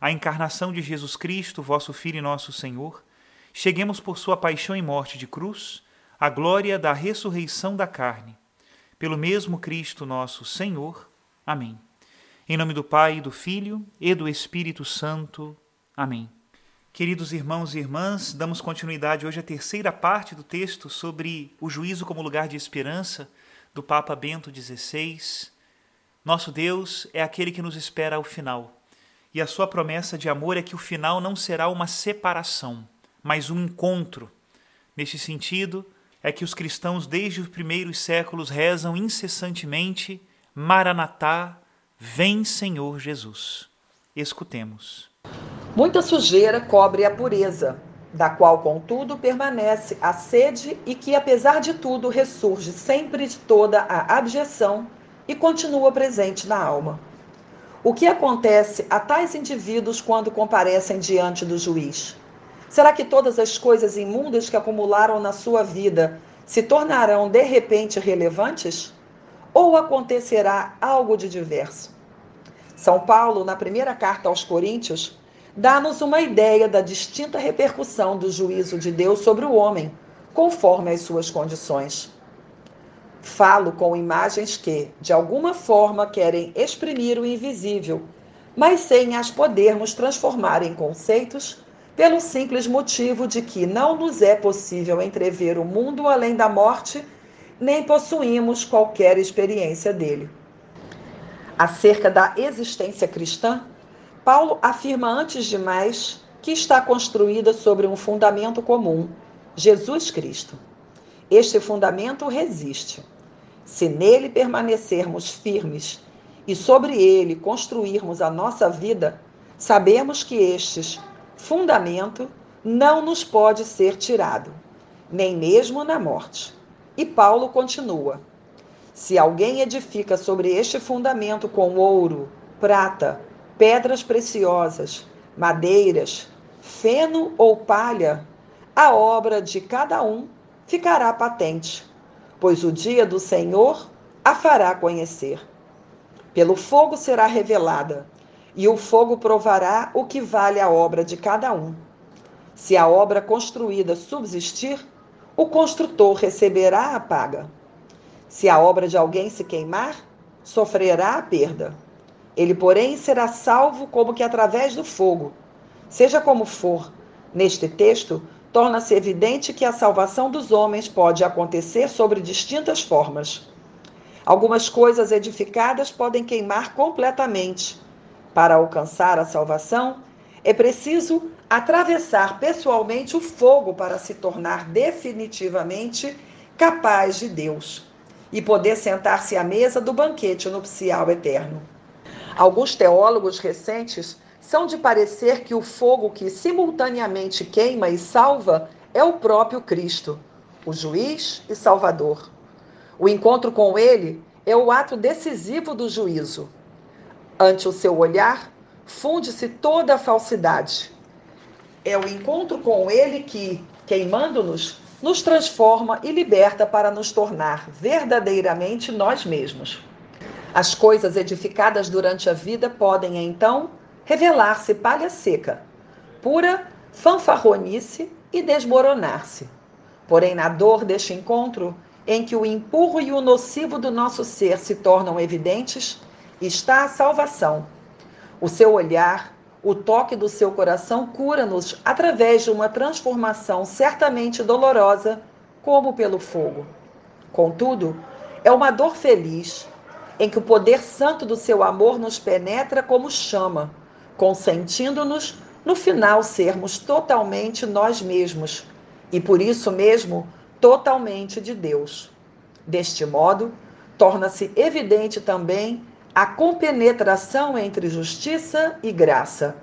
a encarnação de Jesus Cristo, vosso Filho e nosso Senhor, cheguemos por sua paixão e morte de cruz à glória da ressurreição da carne. Pelo mesmo Cristo nosso Senhor. Amém. Em nome do Pai, do Filho e do Espírito Santo. Amém. Queridos irmãos e irmãs, damos continuidade hoje à terceira parte do texto sobre o juízo como lugar de esperança do Papa Bento XVI. Nosso Deus é aquele que nos espera ao final e a sua promessa de amor é que o final não será uma separação, mas um encontro. Neste sentido, é que os cristãos desde os primeiros séculos rezam incessantemente: Maranatá, vem Senhor Jesus. Escutemos. Muita sujeira cobre a pureza, da qual, contudo, permanece a sede e que, apesar de tudo, ressurge sempre de toda a abjeção e continua presente na alma. O que acontece a tais indivíduos quando comparecem diante do juiz? Será que todas as coisas imundas que acumularam na sua vida se tornarão de repente relevantes? Ou acontecerá algo de diverso? São Paulo, na primeira carta aos Coríntios, dá-nos uma ideia da distinta repercussão do juízo de Deus sobre o homem, conforme as suas condições. Falo com imagens que, de alguma forma, querem exprimir o invisível, mas sem as podermos transformar em conceitos, pelo simples motivo de que não nos é possível entrever o mundo além da morte, nem possuímos qualquer experiência dele. Acerca da existência cristã, Paulo afirma antes de mais que está construída sobre um fundamento comum, Jesus Cristo. Este fundamento resiste. Se nele permanecermos firmes e sobre ele construirmos a nossa vida, sabemos que este fundamento não nos pode ser tirado, nem mesmo na morte. E Paulo continua: Se alguém edifica sobre este fundamento com ouro, prata, pedras preciosas, madeiras, feno ou palha, a obra de cada um ficará patente, pois o dia do Senhor a fará conhecer. Pelo fogo será revelada, e o fogo provará o que vale a obra de cada um. Se a obra construída subsistir, o construtor receberá a paga. Se a obra de alguém se queimar, sofrerá a perda. Ele, porém, será salvo como que através do fogo. Seja como for, neste texto, torna-se evidente que a salvação dos homens pode acontecer sobre distintas formas. Algumas coisas edificadas podem queimar completamente. Para alcançar a salvação, é preciso atravessar pessoalmente o fogo para se tornar definitivamente capaz de Deus e poder sentar-se à mesa do banquete nupcial eterno. Alguns teólogos recentes são de parecer que o fogo que simultaneamente queima e salva é o próprio Cristo, o juiz e salvador. O encontro com ele é o ato decisivo do juízo. Ante o seu olhar, funde-se toda a falsidade. É o encontro com ele que, queimando-nos, nos transforma e liberta para nos tornar verdadeiramente nós mesmos. As coisas edificadas durante a vida podem, então, revelar-se palha seca, pura fanfarronice e desmoronar-se. Porém, na dor deste encontro, em que o empurro e o nocivo do nosso ser se tornam evidentes, está a salvação. O seu olhar, o toque do seu coração cura-nos através de uma transformação certamente dolorosa, como pelo fogo. Contudo, é uma dor feliz, em que o poder santo do seu amor nos penetra como chama, consentindo-nos, no final, sermos totalmente nós mesmos e, por isso mesmo, totalmente de Deus. Deste modo, torna-se evidente também a compenetração entre justiça e graça.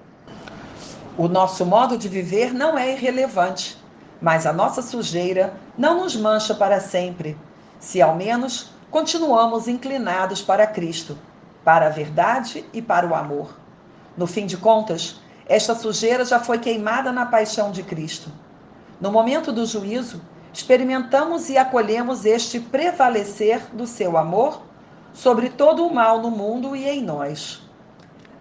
O nosso modo de viver não é irrelevante, mas a nossa sujeira não nos mancha para sempre, se ao menos continuamos inclinados para Cristo, para a verdade e para o amor. No fim de contas, esta sujeira já foi queimada na paixão de Cristo. No momento do juízo, experimentamos e acolhemos este prevalecer do seu amor sobre todo o mal no mundo e em nós.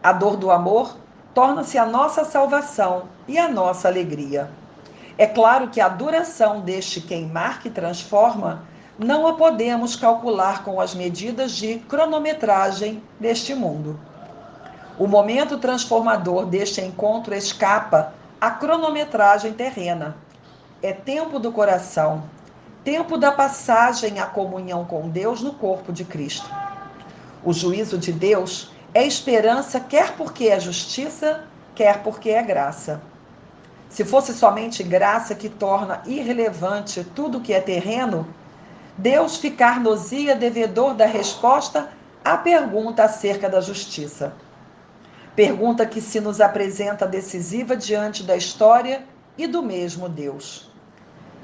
A dor do amor torna-se a nossa salvação e a nossa alegria. É claro que a duração deste queimar que transforma não a podemos calcular com as medidas de cronometragem deste mundo. O momento transformador deste encontro escapa à cronometragem terrena. É tempo do coração, tempo da passagem à comunhão com Deus no corpo de Cristo. O juízo de Deus é esperança, quer porque é justiça, quer porque é graça. Se fosse somente graça que torna irrelevante tudo que é terreno, Deus ficar-nos-ia devedor da resposta à pergunta acerca da justiça. Pergunta que se nos apresenta decisiva diante da história e do mesmo Deus.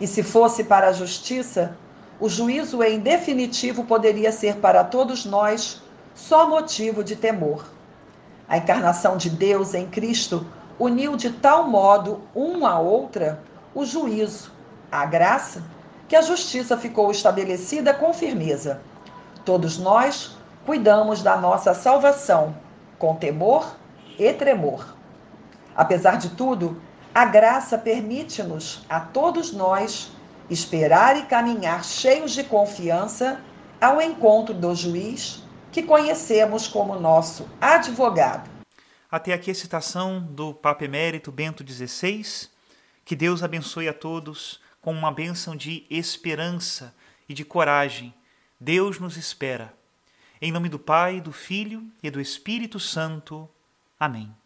E se fosse para a justiça, o juízo em definitivo poderia ser para todos nós só motivo de temor. A encarnação de Deus em Cristo uniu de tal modo uma a outra o juízo, a graça que a justiça ficou estabelecida com firmeza. Todos nós cuidamos da nossa salvação com temor e tremor. Apesar de tudo, a graça permite-nos, a todos nós, esperar e caminhar cheios de confiança ao encontro do juiz que conhecemos como nosso advogado. Até aqui a citação do Papa Emérito Bento XVI. Que Deus abençoe a todos com uma bênção de esperança e de coragem. Deus nos espera. Em nome do Pai, do Filho e do Espírito Santo. Amém.